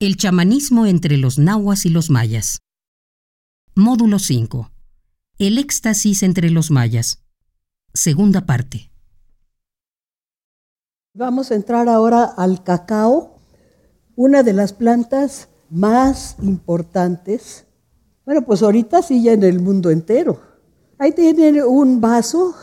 El chamanismo entre los nahuas y los mayas. Módulo 5. El éxtasis entre los mayas. Segunda parte. Vamos a entrar ahora al cacao, una de las plantas más importantes. Bueno, pues ahorita sí ya en el mundo entero. Ahí tienen un vaso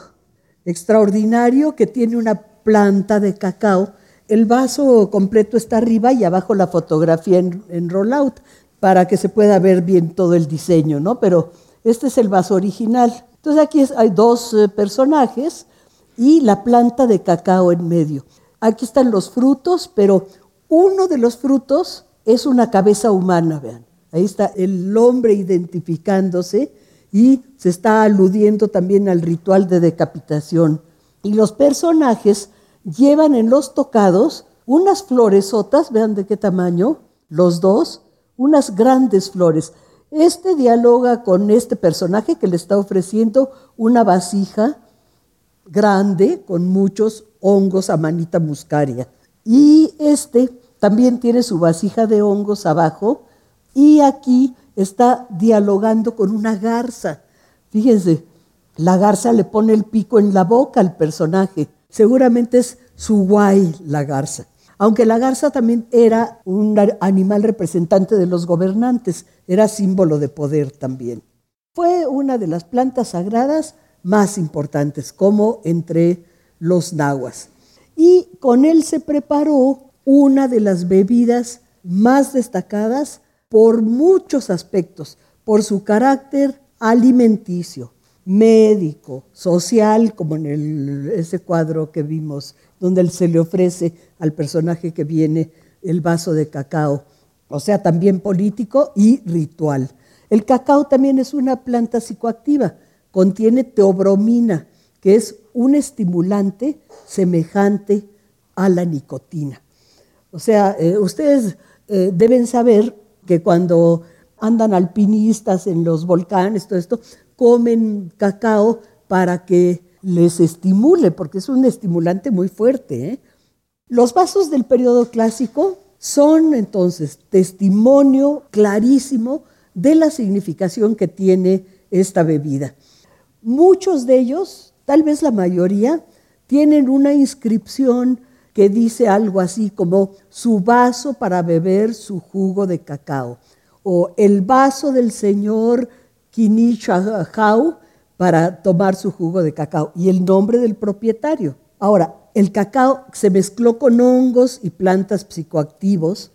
extraordinario que tiene una planta de cacao el vaso completo está arriba y abajo la fotografía en, rollout para que se pueda ver bien todo el diseño, ¿no? Pero este es el vaso original. Entonces aquí hay dos eh, personajes y la planta de cacao en medio. Aquí están los frutos, pero uno de los frutos es una cabeza humana, vean. Ahí está el hombre identificándose y se está aludiendo también al ritual de decapitación. Y los personajes llevan en los tocados unas floresotas, vean de qué tamaño, los dos, unas grandes flores. Este dialoga con este personaje que le está ofreciendo una vasija grande con muchos hongos a manita muscaria. Y este también tiene su vasija de hongos abajo y aquí está dialogando con una garza. Fíjense, la garza le pone el pico en la boca al personaje seguramente es su guay la garza. Aunque la garza también era un animal representante de los gobernantes, era símbolo de poder también. Fue una de las plantas sagradas más importantes, como entre los nahuas. Y con él se preparó una de las bebidas más destacadas por muchos aspectos, por su carácter alimenticio, médico, social, como en ese cuadro que vimos, donde se le ofrece al personaje que viene el vaso de cacao, o sea, también político y ritual. El cacao también es una planta psicoactiva, contiene teobromina, que es un estimulante semejante a la nicotina. O sea, eh, ustedes eh, deben saber que cuando andan alpinistas en los volcanes, todo esto, comen cacao para que les estimule, porque es un estimulante muy fuerte. ¿eh? Los vasos del periodo clásico son entonces testimonio clarísimo de la significación que tiene esta bebida. Muchos de ellos, tal vez la mayoría, tienen una inscripción que dice algo así como su vaso para beber su jugo de cacao o el vaso del Señor Kinichahau para tomar su jugo de cacao y el nombre del propietario. Ahora, el cacao se mezcló con hongos y plantas psicoactivos.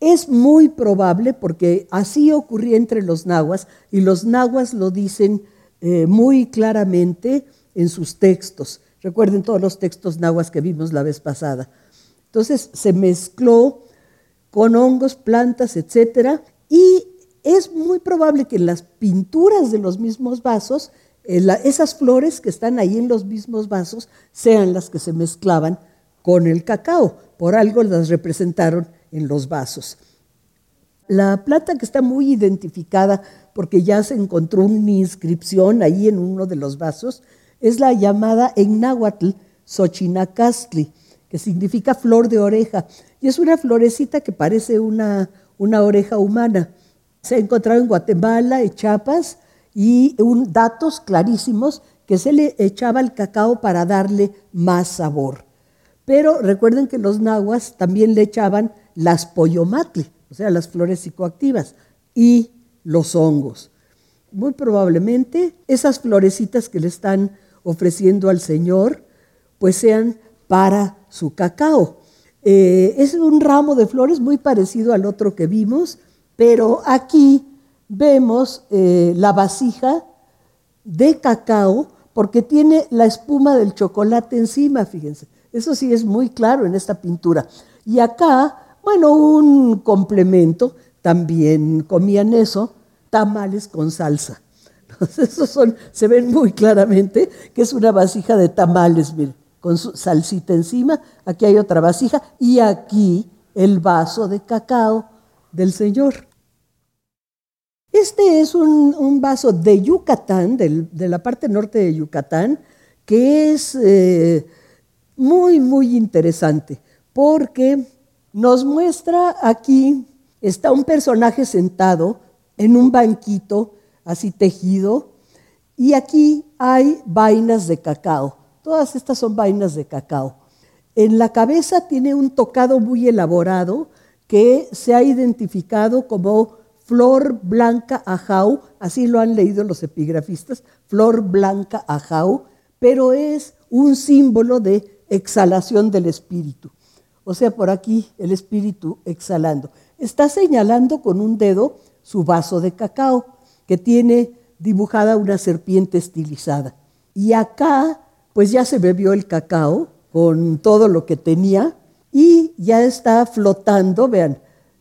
Es muy probable, porque así ocurría entre los nahuas, y los nahuas lo dicen eh, muy claramente en sus textos. Recuerden todos los textos nahuas que vimos la vez pasada. Entonces se mezcló con hongos, plantas, etcétera, y es muy probable que en las pinturas de los mismos vasos, eh, esas flores que están ahí en los mismos vasos sean las que se mezclaban con el cacao. Por algo las representaron en los vasos. La planta que está muy identificada porque ya se encontró una inscripción ahí en uno de los vasos es la llamada en náhuatl que significa flor de oreja. Y es una florecita que parece una, una oreja humana se ha encontrado en Guatemala, en Chiapas, y datos clarísimos que se le echaba el cacao para darle más sabor. Pero recuerden que los nahuas también le echaban las pollomatli, o sea, las flores psicoactivas, y los hongos. Muy probablemente esas florecitas que le están ofreciendo al Señor, pues sean para su cacao. Eh, es un ramo de flores muy parecido al otro que vimos, pero aquí vemos eh, la vasija de cacao porque tiene la espuma del chocolate encima, fíjense. Eso sí es muy claro en esta pintura. Y acá, bueno, un complemento, también comían eso, tamales con salsa. Esos son, se ven muy claramente que es una vasija de tamales, miren, con su salsita encima. Aquí hay otra vasija y aquí el vaso de cacao del Señor. Este es un, vaso de Yucatán, de la parte norte de Yucatán, que es eh, muy, muy interesante, porque nos muestra aquí, está un personaje sentado en un banquito así tejido y aquí hay vainas de cacao. Todas estas son vainas de cacao. En la cabeza tiene un tocado muy elaborado que se ha identificado como flor blanca ajau, así lo han leído los epigrafistas, flor blanca ajau, pero es un símbolo de exhalación del espíritu. O sea, por aquí el espíritu exhalando. Está señalando con un dedo su vaso de cacao, que tiene dibujada una serpiente estilizada. Y acá, pues ya se bebió el cacao con todo lo que tenía y ya está flotando, vean,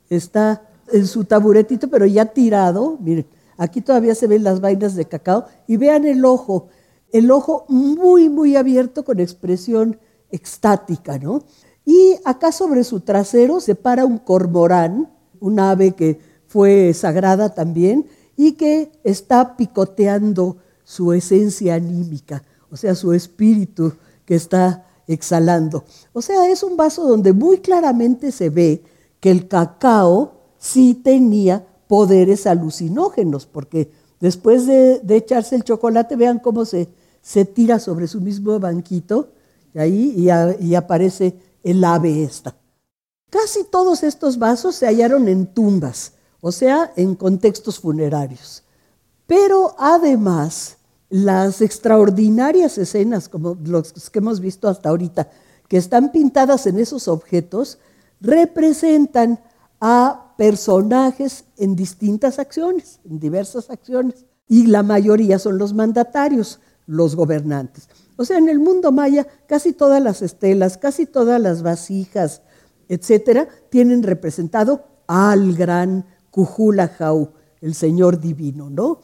está en su taburetito, pero ya tirado, miren, aquí todavía se ven las vainas de cacao y vean el ojo, el ojo muy, muy abierto con expresión extática, ¿no? Y acá sobre su trasero se para un cormorán, un ave que fue sagrada también y que está picoteando su esencia anímica, o sea, su espíritu que está exhalando. O sea, es un vaso donde muy claramente se ve que el cacao sí tenía poderes alucinógenos, porque después de, echarse el chocolate, vean cómo se, se, tira sobre su mismo banquito y ahí y, aparece el ave esta. Casi todos estos vasos se hallaron en tumbas, o sea, en contextos funerarios. Pero además, las extraordinarias escenas, como los que hemos visto hasta ahorita, que están pintadas en esos objetos, representan a personajes en distintas acciones, en diversas acciones, y la mayoría son los mandatarios, los gobernantes. O sea, en el mundo maya, casi todas las estelas, casi todas las vasijas, etcétera, tienen representado al gran Cujulajau, el Señor divino, ¿no?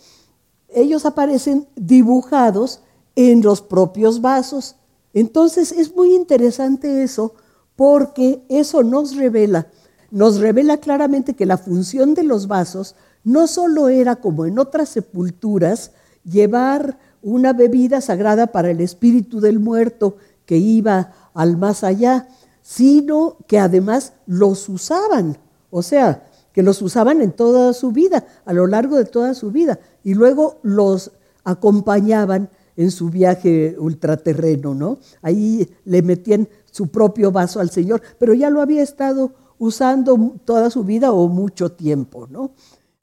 Ellos aparecen dibujados en los propios vasos. Entonces es muy interesante eso porque eso nos revela nos revela claramente que la función de los vasos no solo era como en otras sepulturas, llevar una bebida sagrada para el espíritu del muerto que iba al más allá, sino que además los usaban, o sea, que los usaban en toda su vida, a lo largo de toda su vida, y luego los acompañaban en su viaje ultraterreno, ¿no? Ahí le metían su propio vaso al Señor, pero ya lo había estado usando toda su vida o mucho tiempo, ¿no?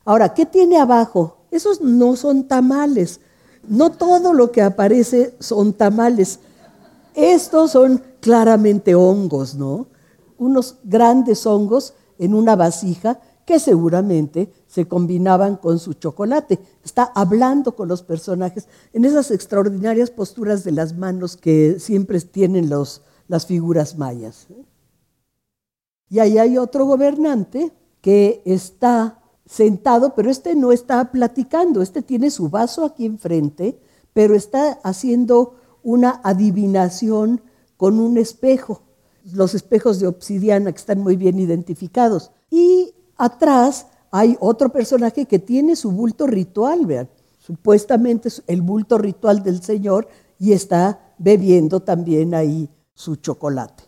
Ahora, ¿qué tiene abajo? Esos no son tamales. No todo lo que aparece son tamales. Estos son claramente hongos, ¿no? Unos grandes hongos en una vasija que seguramente se combinaban con su chocolate. Está hablando con los personajes en esas extraordinarias posturas de las manos que siempre tienen los, las figuras mayas. Y ahí hay otro gobernante que está sentado, pero este no está platicando, este tiene su vaso aquí enfrente, pero está haciendo una adivinación con un espejo, los espejos de obsidiana que están muy bien identificados. Y atrás hay otro personaje que tiene su bulto ritual, vean, supuestamente el bulto ritual del Señor y está bebiendo también ahí su chocolate.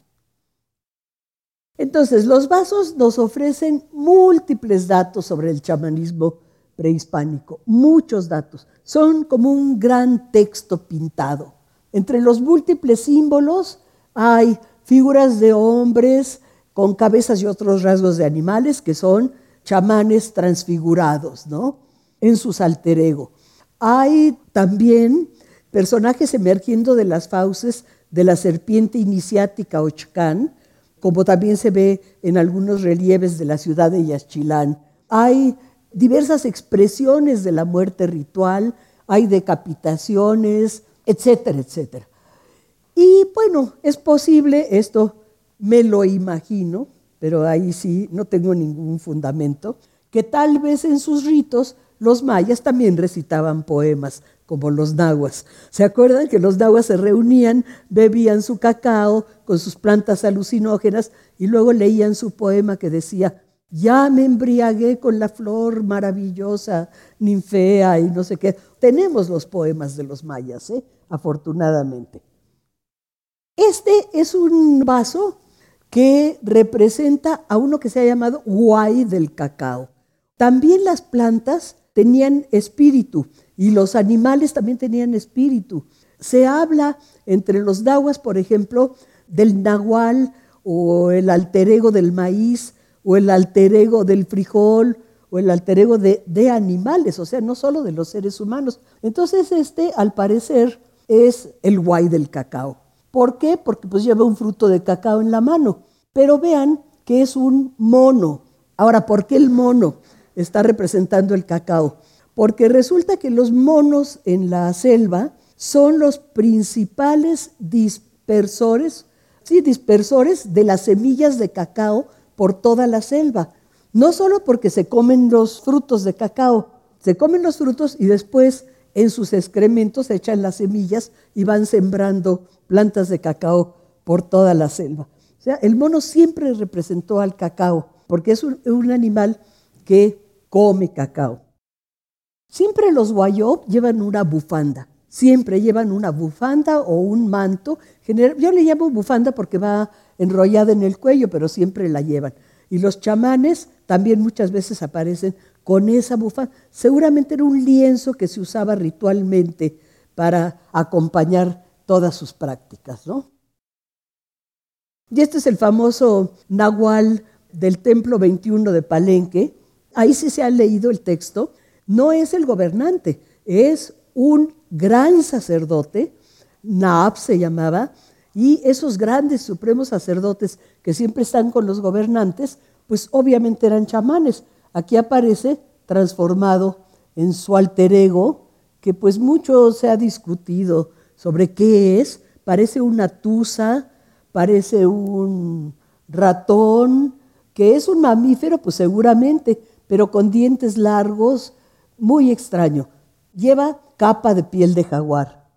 Entonces, los vasos nos ofrecen múltiples datos sobre el chamanismo prehispánico, muchos datos. Son como un gran texto pintado. Entre los múltiples símbolos hay figuras de hombres con cabezas y otros rasgos de animales que son chamanes transfigurados, ¿no? En sus alter ego. Hay también personajes emergiendo de las fauces de la serpiente iniciática Ochcán, como también se ve en algunos relieves de la ciudad de Yaxchilán. Hay diversas expresiones de la muerte ritual, hay decapitaciones, etcétera, etcétera. Y bueno, es posible, esto me lo imagino, pero ahí sí no tengo ningún fundamento, que tal vez en sus ritos los mayas también recitaban poemas como los nahuas. ¿Se acuerdan que los nahuas se reunían, bebían su cacao con sus plantas alucinógenas y luego leían su poema que decía, ya me embriagué con la flor maravillosa, ninfea y no sé qué. Tenemos los poemas de los mayas, ¿eh? afortunadamente. Este es un vaso que representa a uno que se ha llamado guay del cacao. También las plantas tenían espíritu y los animales también tenían espíritu. Se habla entre los nahuas, por ejemplo, del nahual o el alter ego del maíz o el alter ego del frijol o el alter ego de, de animales, o sea, no solo de los seres humanos. Entonces este, al parecer, es el guay del cacao. ¿Por qué? Porque pues lleva un fruto de cacao en la mano. Pero vean que es un mono. Ahora, ¿por qué el mono está representando el cacao? Porque resulta que los monos en la selva son los principales dispersores, sí, dispersores de las semillas de cacao por toda la selva. No solo porque se comen los frutos de cacao, se comen los frutos y después en sus excrementos echan las semillas y van sembrando plantas de cacao por toda la selva. O sea, el mono siempre representó al cacao, porque es un, animal que come cacao. Siempre los guayop llevan una bufanda, siempre llevan una bufanda o un manto. Yo le llamo bufanda porque va enrollada en el cuello, pero siempre la llevan. Y los chamanes también muchas veces aparecen con esa bufanda. Seguramente era un lienzo que se usaba ritualmente para acompañar todas sus prácticas, ¿no? Y este es el famoso Nahual del Templo 21 de Palenque. Ahí sí se ha leído el texto no es el gobernante, es un gran sacerdote, Naab se llamaba, y esos grandes supremos sacerdotes que siempre están con los gobernantes, pues obviamente eran chamanes. Aquí aparece transformado en su alter ego, que pues mucho se ha discutido sobre qué es. Parece una tusa, parece un ratón, que es un mamífero, pues seguramente, pero con dientes largos, muy extraño. Lleva capa de piel de jaguar.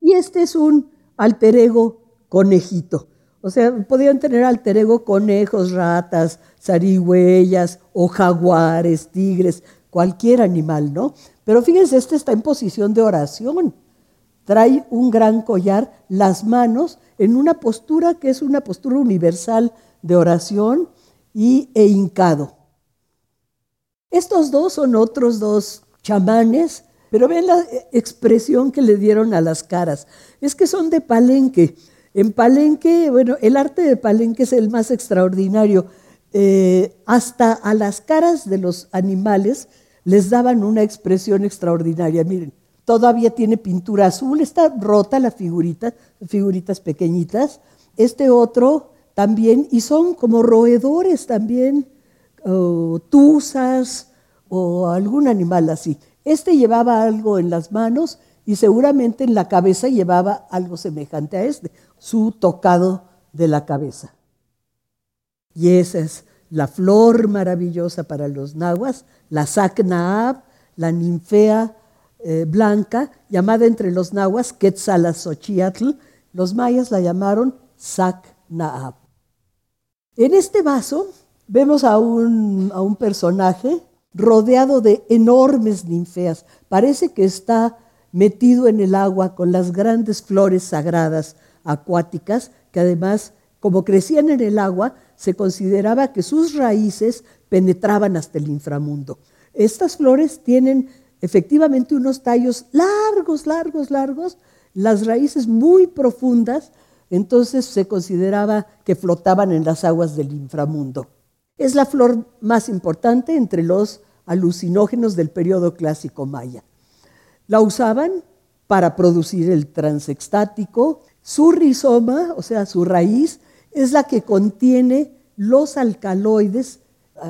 Y este es un alter ego conejito. O sea, podrían tener alter ego conejos, ratas, zarigüeyas o jaguares, tigres, cualquier animal, ¿no? Pero fíjense, este está en posición de oración. Trae un gran collar, las manos en una postura que es una postura universal de oración y, e hincado. Estos dos son otros dos chamanes, pero ven la expresión que le dieron a las caras. Es que son de Palenque. En Palenque, bueno, el arte de Palenque es el más extraordinario. Eh, hasta a las caras de los animales les daban una expresión extraordinaria. Miren, todavía tiene pintura azul, está rota la figurita, figuritas pequeñitas. Este otro también, y son como roedores también, o tuzas o algún animal así. Este llevaba algo en las manos y seguramente en la cabeza llevaba algo semejante a este, su tocado de la cabeza. Y esa es la flor maravillosa para los nahuas, la sacnaab, la ninfea eh, blanca, llamada entre los nahuas Quetzalazotziatl. Los mayas la llamaron sacnaab. En este vaso vemos a un, a un personaje rodeado de enormes ninfeas. Parece que está metido en el agua con las grandes flores sagradas acuáticas, que además, como crecían en el agua, se consideraba que sus raíces penetraban hasta el inframundo. Estas flores tienen efectivamente unos tallos largos, largos, largos, las raíces muy profundas, entonces se consideraba que flotaban en las aguas del inframundo. Es la flor más importante entre los alucinógenos del periodo clásico maya. La usaban para producir el transextático. Su rizoma, o sea, su raíz, es la que contiene los alcaloides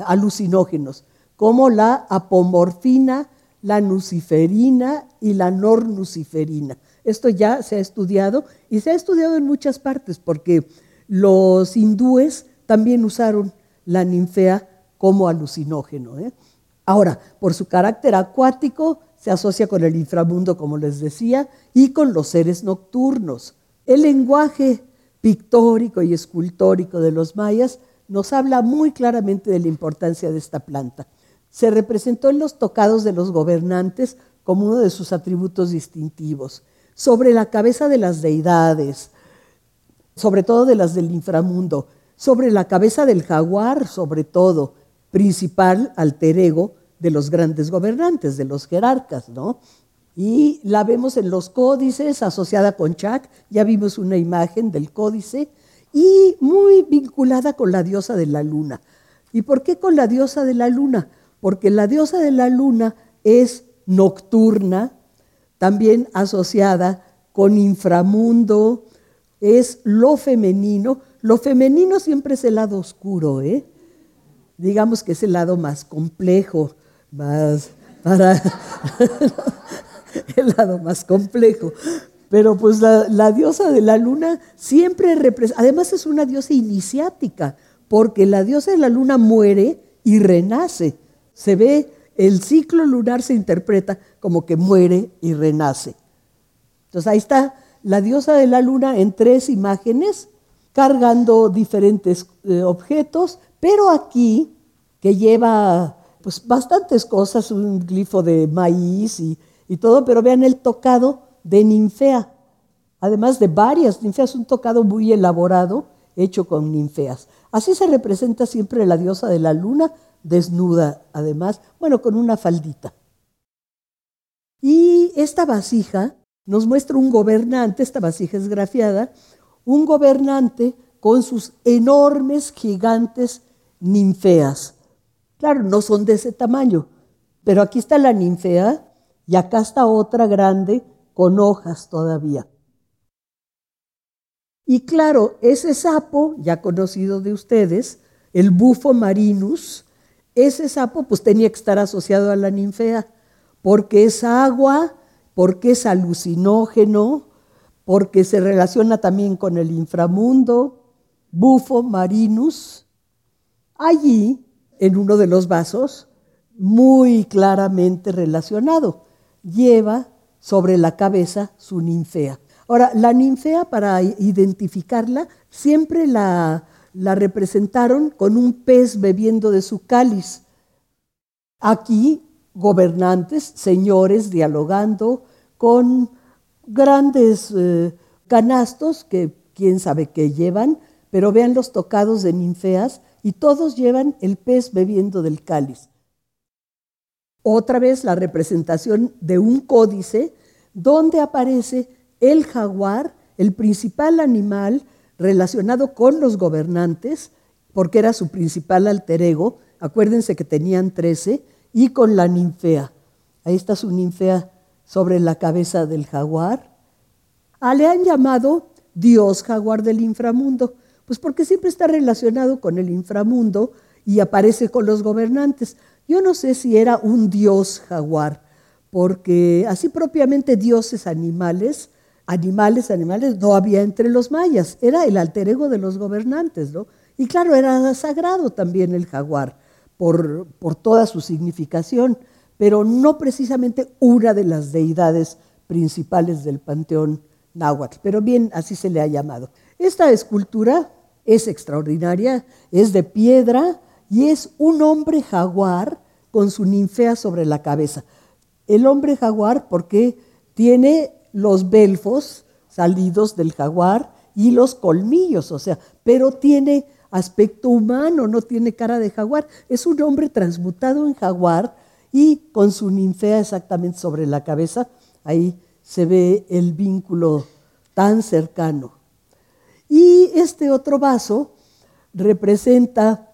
alucinógenos, como la apomorfina, la nuciferina y la nornuciferina. Esto ya se ha estudiado y se ha estudiado en muchas partes porque los hindúes también usaron la ninfea como alucinógeno. ¿eh? Ahora, por su carácter acuático, se asocia con el inframundo, como les decía, y con los seres nocturnos. El lenguaje pictórico y escultórico de los mayas nos habla muy claramente de la importancia de esta planta. Se representó en los tocados de los gobernantes como uno de sus atributos distintivos. Sobre la cabeza de las deidades, sobre todo de las del inframundo, sobre la cabeza del jaguar, sobre todo, principal alter ego de los grandes gobernantes, de los jerarcas, ¿no? Y la vemos en los códices asociada con Chac, ya vimos una imagen del códice, y muy vinculada con la diosa de la luna. ¿Y por qué con la diosa de la luna? Porque la diosa de la luna es nocturna, también asociada con inframundo, es lo femenino. Lo femenino siempre es el lado oscuro, ¿eh? digamos que es el lado más complejo, más para el lado más complejo. Pero pues la, la diosa de la luna siempre representa, además es una diosa iniciática, porque la diosa de la luna muere y renace. Se ve, el ciclo lunar se interpreta como que muere y renace. Entonces ahí está la diosa de la luna en tres imágenes, cargando diferentes eh, objetos, pero aquí, que lleva pues bastantes cosas, un glifo de maíz y, y todo, pero vean el tocado de ninfea, además de varias ninfeas, un tocado muy elaborado hecho con ninfeas. Así se representa siempre la diosa de la luna, desnuda además, bueno, con una faldita. Y esta vasija nos muestra un gobernante, esta vasija es grafiada, un gobernante con sus enormes, gigantes ninfeas. Claro, no son de ese tamaño, pero aquí está la ninfea y acá está otra grande con hojas todavía. Y claro, ese sapo, ya conocido de ustedes, el bufo marinus, ese sapo pues tenía que estar asociado a la ninfea, porque es agua, porque es alucinógeno, porque se relaciona también con el inframundo, bufo marinus. Allí, en uno de los vasos, muy claramente relacionado, lleva sobre la cabeza su ninfea. Ahora, la ninfea, para identificarla, siempre la, la representaron con un pez bebiendo de su cáliz. Aquí gobernantes, señores dialogando con grandes eh, canastos que quién sabe qué llevan, pero vean los tocados de ninfeas y todos llevan el pez bebiendo del cáliz. Otra vez la representación de un códice donde aparece el jaguar, el principal animal relacionado con los gobernantes, porque era su principal alter ego, acuérdense que tenían trece, y con la ninfea. Ahí está su ninfea sobre la cabeza del jaguar. Ah, le han llamado Dios jaguar del inframundo, pues porque siempre está relacionado con el inframundo y aparece con los gobernantes. Yo no sé si era un dios jaguar, porque así propiamente dioses animales, animales, animales, no había entre los mayas, era el alter ego de los gobernantes, ¿no? Y claro, era sagrado también el jaguar por, toda su significación, pero no precisamente una de las deidades principales del panteón náhuatl, pero bien así se le ha llamado. Esta escultura es extraordinaria, es de piedra y es un hombre jaguar con su ninfea sobre la cabeza. El hombre jaguar porque tiene los belfos salidos del jaguar y los colmillos, o sea, pero tiene aspecto humano, no tiene cara de jaguar. Es un hombre transmutado en jaguar y con su ninfea exactamente sobre la cabeza. Ahí se ve el vínculo tan cercano. Y este otro vaso representa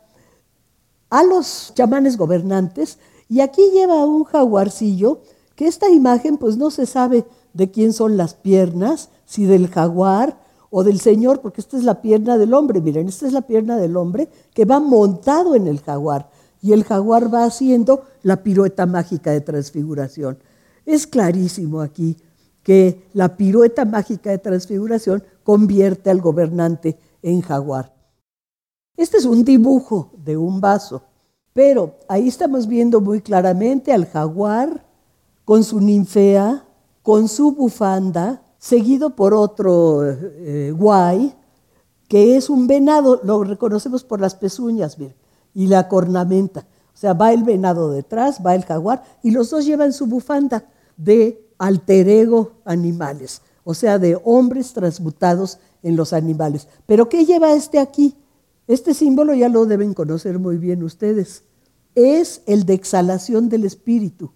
a los chamanes gobernantes y aquí lleva un jaguarcillo que esta imagen pues no se sabe de quién son las piernas, si del jaguar o del Señor, porque esta es la pierna del hombre, miren, esta es la pierna del hombre que va montado en el jaguar y el jaguar va haciendo la pirueta mágica de transfiguración. Es clarísimo aquí que la pirueta mágica de transfiguración convierte al gobernante en jaguar. Este es un dibujo de un vaso, pero ahí estamos viendo muy claramente al jaguar con su ninfea, con su bufanda, seguido por otro eh, guay, que es un venado, lo reconocemos por las pezuñas, y la cornamenta. O sea, va el venado detrás, va el jaguar, y los dos llevan su bufanda de alter ego animales, o sea, de hombres transmutados en los animales. Pero ¿qué lleva este aquí? Este símbolo ya lo deben conocer muy bien ustedes. Es el de exhalación del espíritu.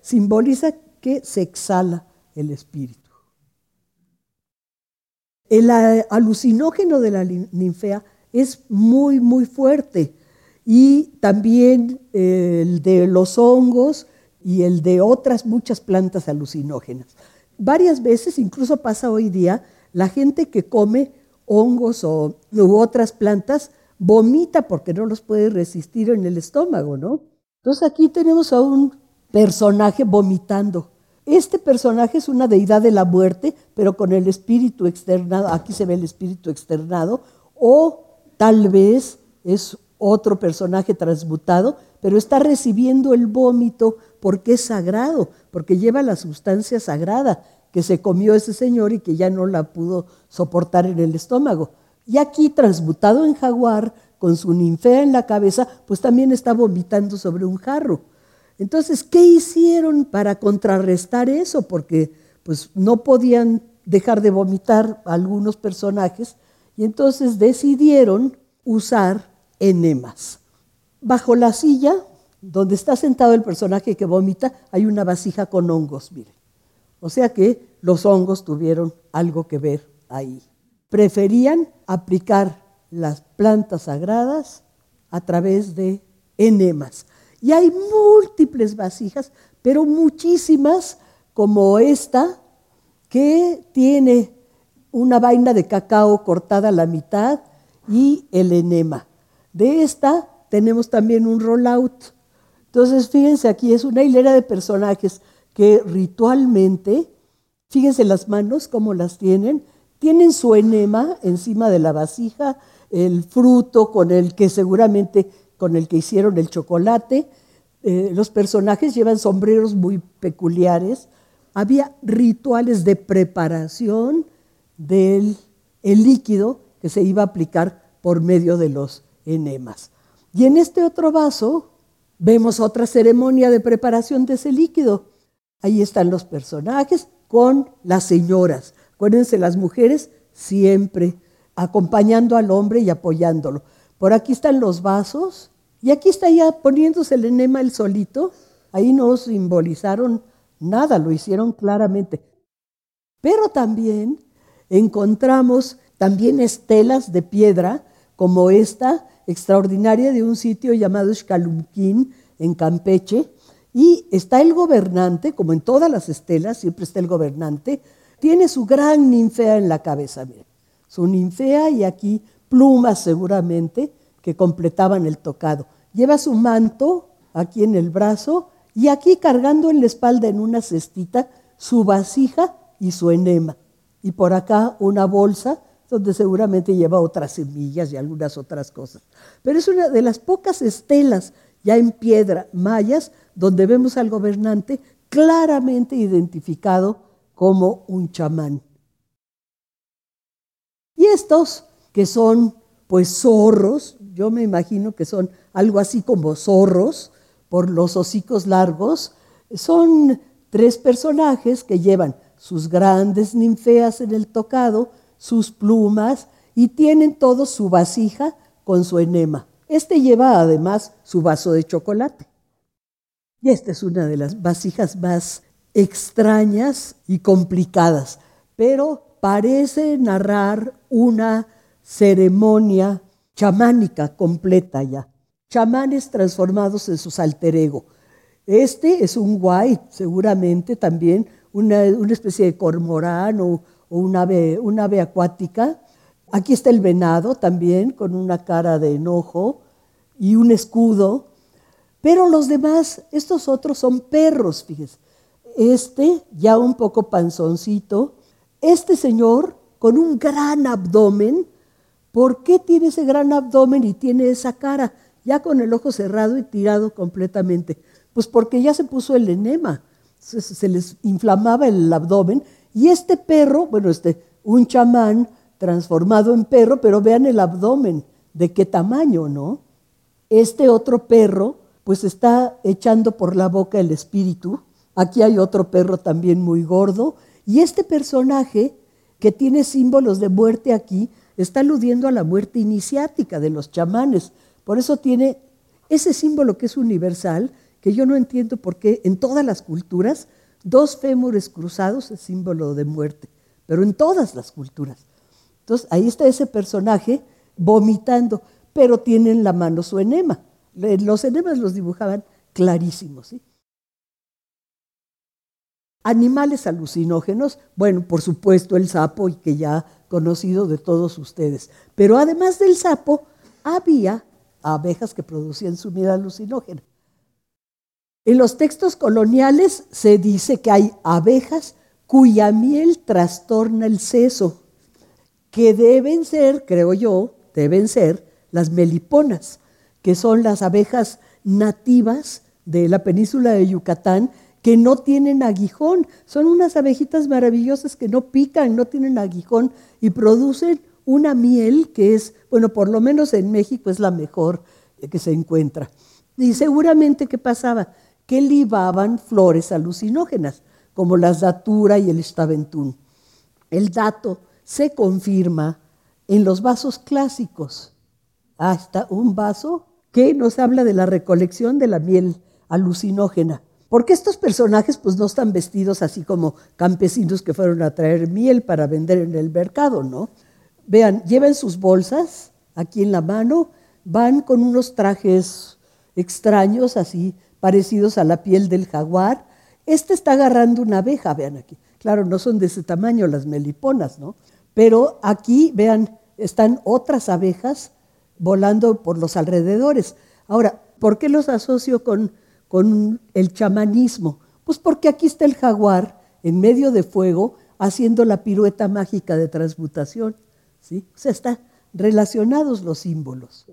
Simboliza que se exhala el espíritu. El alucinógeno de la ninfea es muy, muy fuerte. Y también el de los hongos y el de otras muchas plantas alucinógenas. Varias veces, incluso pasa hoy día, la gente que come hongos o, u otras plantas vomita porque no los puede resistir en el estómago, ¿no? Entonces aquí tenemos a un personaje vomitando. Este personaje es una deidad de la muerte, pero con el espíritu externado, aquí se ve el espíritu externado, o tal vez es otro personaje transmutado, pero está recibiendo el vómito porque es sagrado, porque lleva la sustancia sagrada que se comió ese señor y que ya no la pudo soportar en el estómago. Y aquí, transmutado en jaguar, con su ninfea en la cabeza, pues también está vomitando sobre un jarro. Entonces, ¿qué hicieron para contrarrestar eso? Porque pues no podían dejar de vomitar algunos personajes y entonces decidieron usar enemas. Bajo la silla, donde está sentado el personaje que vomita, hay una vasija con hongos, miren. O sea que los hongos tuvieron algo que ver ahí. Preferían aplicar las plantas sagradas a través de enemas. Y hay múltiples vasijas, pero muchísimas como esta, que tiene una vaina de cacao cortada a la mitad y el enema. De esta tenemos también un rollout. Entonces, fíjense aquí, es una hilera de personajes que ritualmente, fíjense las manos, cómo las tienen, tienen su enema encima de la vasija, el fruto con el que seguramente con el que hicieron el chocolate. Eh, los personajes llevan sombreros muy peculiares. Había rituales de preparación del el líquido que se iba a aplicar por medio de los enemas. Y en este otro vaso vemos otra ceremonia de preparación de ese líquido. Ahí están los personajes con las señoras. Acuérdense, las mujeres siempre acompañando al hombre y apoyándolo. Por aquí están los vasos y aquí está ya poniéndose el enema el solito. Ahí no simbolizaron nada, lo hicieron claramente. Pero también encontramos también estelas de piedra como esta extraordinaria de un sitio llamado Xcalumquín en Campeche. Y está el gobernante, como en todas las estelas, siempre está el gobernante, tiene su gran ninfea en la cabeza su ninfea y aquí plumas seguramente que completaban el tocado. Lleva su manto aquí en el brazo y aquí cargando en la espalda en una cestita su vasija y su enema. Y por acá una bolsa donde seguramente lleva otras semillas y algunas otras cosas. Pero es una de las pocas estelas ya en piedra mayas donde vemos al gobernante claramente identificado como un chamán. Y estos, que son pues zorros, yo me imagino que son algo así como zorros por los hocicos largos, son tres personajes que llevan sus grandes ninfeas en el tocado, sus plumas y tienen todos su vasija con su enema. Este lleva además su vaso de chocolate. Y esta es una de las vasijas más extrañas y complicadas, pero parece narrar una ceremonia chamánica completa ya. Chamanes transformados en sus alter ego. Este es un white, seguramente también, una, especie de cormorán o, una, ave, una ave acuática. Aquí está el venado también, con una cara de enojo y un escudo. Pero los demás, estos otros son perros, fíjense. Este, ya un poco panzoncito, este señor, con un gran abdomen, ¿por qué tiene ese gran abdomen y tiene esa cara? Ya con el ojo cerrado y tirado completamente. Pues porque ya se puso el enema, se, les inflamaba el abdomen. Y este perro, bueno, este, un chamán transformado en perro, pero vean el abdomen, de qué tamaño, ¿no? Este otro perro, pues está echando por la boca el espíritu. Aquí hay otro perro también muy gordo y este personaje que tiene símbolos de muerte aquí está aludiendo a la muerte iniciática de los chamanes. Por eso tiene ese símbolo que es universal, que yo no entiendo por qué en todas las culturas dos fémures cruzados es símbolo de muerte, pero en todas las culturas. Entonces ahí está ese personaje vomitando, pero tiene en la mano su enema. Los enemas los dibujaban clarísimos. ¿sí? Animales alucinógenos, bueno, por supuesto el sapo, y que ya conocido de todos ustedes. Pero además del sapo, había abejas que producían su miel alucinógena. En los textos coloniales se dice que hay abejas cuya miel trastorna el seso, que deben ser, creo yo, deben ser las meliponas, que son las abejas nativas de la península de Yucatán que no tienen aguijón. Son unas abejitas maravillosas que no pican, no tienen aguijón y producen una miel que es, bueno, por lo menos en México es la mejor que se encuentra. Y seguramente, ¿qué pasaba? Que libaban flores alucinógenas, como las datura y el estaventún. El dato se confirma en los vasos clásicos. Hasta un vaso que nos habla de la recolección de la miel alucinógena. Porque estos personajes pues no están vestidos así como campesinos que fueron a traer miel para vender en el mercado, ¿no? Vean, llevan sus bolsas aquí en la mano, van con unos trajes extraños así parecidos a la piel del jaguar. Este está agarrando una abeja, vean aquí. Claro, no son de ese tamaño las meliponas, ¿no? Pero aquí, vean, están otras abejas volando por los alrededores. Ahora, ¿por qué los asocio con con el chamanismo? Pues porque aquí está el jaguar en medio de fuego haciendo la pirueta mágica de transmutación. ¿sí? O sea, están relacionados los símbolos.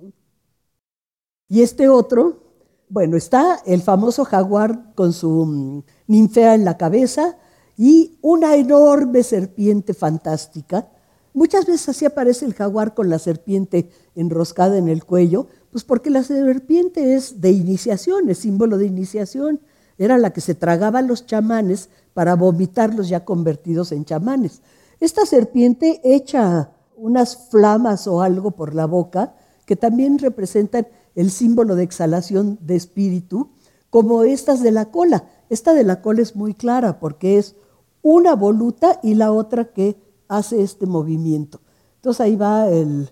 Y este otro, bueno, está el famoso jaguar con su mm, ninfea en la cabeza y una enorme serpiente fantástica. Muchas veces así aparece el jaguar con la serpiente enroscada en el cuello, pues porque la serpiente es de iniciación, es símbolo de iniciación. Era la que se tragaba a los chamanes para vomitarlos ya convertidos en chamanes. Esta serpiente echa unas flamas o algo por la boca que también representan el símbolo de exhalación de espíritu, como estas de la cola. Esta de la cola es muy clara porque es una voluta y la otra que hace este movimiento. Entonces ahí va el,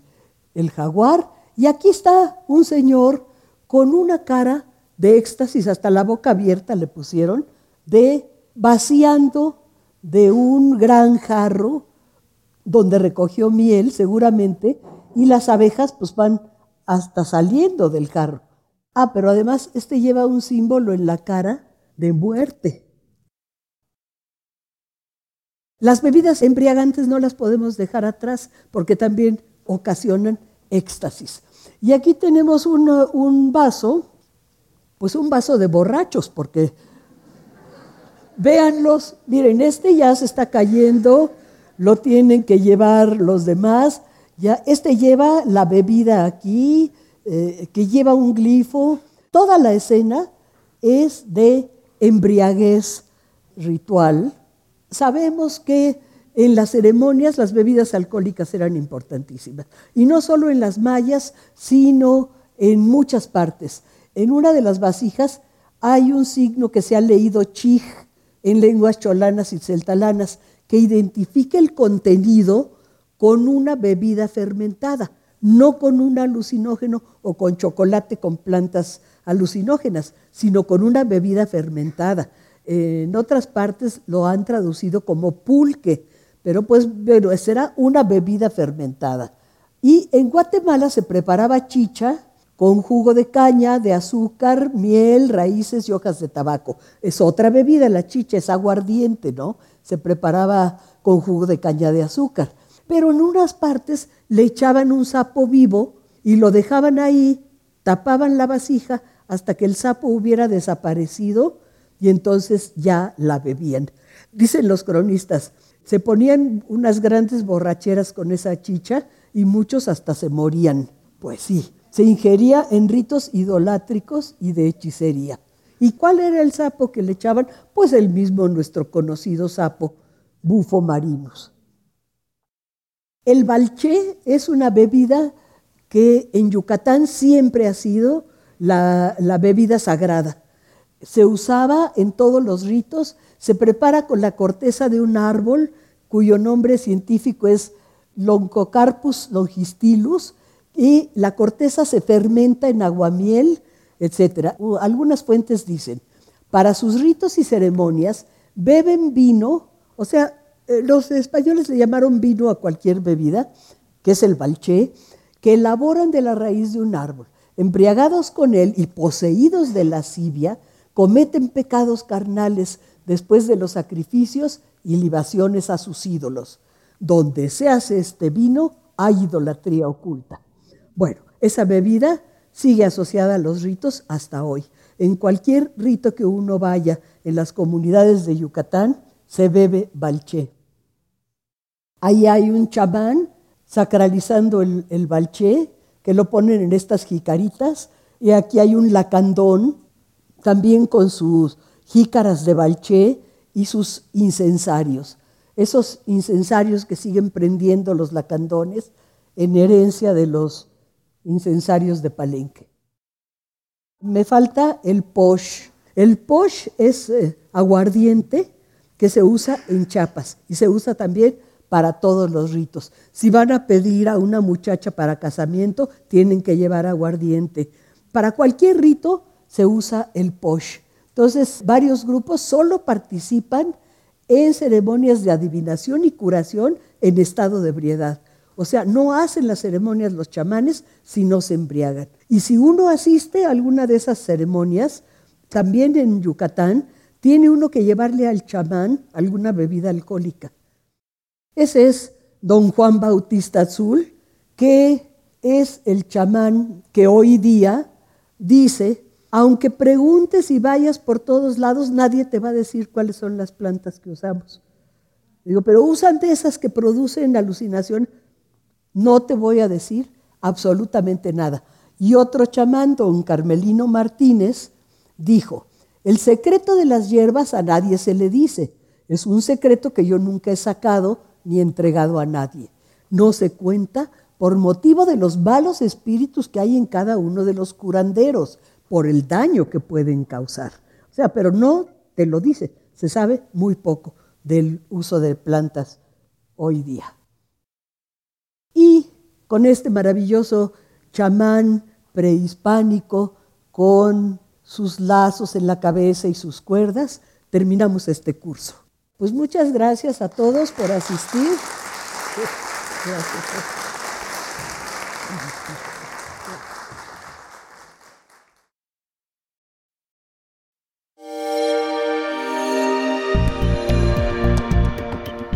el jaguar y aquí está un señor con una cara de éxtasis, hasta la boca abierta le pusieron, de vaciando de un gran jarro donde recogió miel seguramente y las abejas pues van hasta saliendo del jarro. Ah, pero además este lleva un símbolo en la cara de muerte. Las bebidas embriagantes no las podemos dejar atrás porque también ocasionan éxtasis. Y aquí tenemos un vaso, pues un vaso de borrachos, porque véanlos, miren, este ya se está cayendo, lo tienen que llevar los demás, ya, este lleva la bebida aquí, eh, que lleva un glifo, toda la escena es de embriaguez ritual. Sabemos que en las ceremonias las bebidas alcohólicas eran importantísimas. Y no solo en las mayas, sino en muchas partes. En una de las vasijas hay un signo que se ha leído chij en lenguas cholanas y celtalanas, que identifica el contenido con una bebida fermentada, no con un alucinógeno o con chocolate con plantas alucinógenas, sino con una bebida fermentada. En otras partes lo han traducido como pulque, pero pues bueno, será una bebida fermentada. Y en Guatemala se preparaba chicha con jugo de caña, de azúcar, miel, raíces y hojas de tabaco. Es otra bebida, la chicha es aguardiente, ¿no? Se preparaba con jugo de caña de azúcar. Pero en unas partes le echaban un sapo vivo y lo dejaban ahí, tapaban la vasija hasta que el sapo hubiera desaparecido y entonces ya la bebían. Dicen los cronistas, se ponían unas grandes borracheras con esa chicha y muchos hasta se morían. Pues sí, se ingería en ritos idolátricos y de hechicería. ¿Y cuál era el sapo que le echaban? Pues el mismo nuestro conocido sapo, bufo marinos. El balché es una bebida que en Yucatán siempre ha sido la, la bebida sagrada. Se usaba en todos los ritos, se prepara con la corteza de un árbol cuyo nombre científico es Loncocarpus longistilus, y la corteza se fermenta en aguamiel, etc. Algunas fuentes dicen, para sus ritos y ceremonias beben vino, o sea, eh, los españoles le llamaron vino a cualquier bebida, que es el balché, que elaboran de la raíz de un árbol. Embriagados con él y poseídos de lascivia, cometen pecados carnales después de los sacrificios y libaciones a sus ídolos. Donde se hace este vino, hay idolatría oculta. Bueno, esa bebida sigue asociada a los ritos hasta hoy. En cualquier rito que uno vaya en las comunidades de Yucatán, se bebe balché. Ahí hay un chamán sacralizando el, el balché, que lo ponen en estas jicaritas, y aquí hay un lacandón, también con sus jícaras de balché y sus incensarios. Esos incensarios que siguen prendiendo los lacandones en herencia de los incensarios de Palenque. Me falta el posh. El posh es eh, aguardiente que se usa en chapas y se usa también para todos los ritos. Si van a pedir a una muchacha para casamiento, tienen que llevar aguardiente. Para cualquier rito se usa el posh. Entonces, varios grupos solo participan en ceremonias de adivinación y curación en estado de ebriedad. O sea, no hacen las ceremonias los chamanes si no se embriagan. Y si uno asiste a alguna de esas ceremonias, también en Yucatán, tiene uno que llevarle al chamán alguna bebida alcohólica. Ese es don Juan Bautista Azul, que es el chamán que hoy día dice, aunque preguntes y vayas por todos lados, nadie te va a decir cuáles son las plantas que usamos. Digo, pero usan de esas que producen alucinación no te voy a decir absolutamente nada. Y otro chamán, don Carmelino Martínez, dijo, el secreto de las hierbas a nadie se le dice. Es un secreto que yo nunca he sacado ni entregado a nadie. No se cuenta por motivo de los malos espíritus que hay en cada uno de los curanderos, por el daño que pueden causar. O sea, pero no te lo dice. Se sabe muy poco del uso de plantas hoy día. Y con este maravilloso chamán prehispánico, con sus lazos en la cabeza y sus cuerdas, terminamos este curso. Pues muchas gracias a todos por asistir.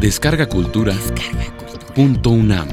Descarga Cultura. Descarga cultura. Punto UNAM.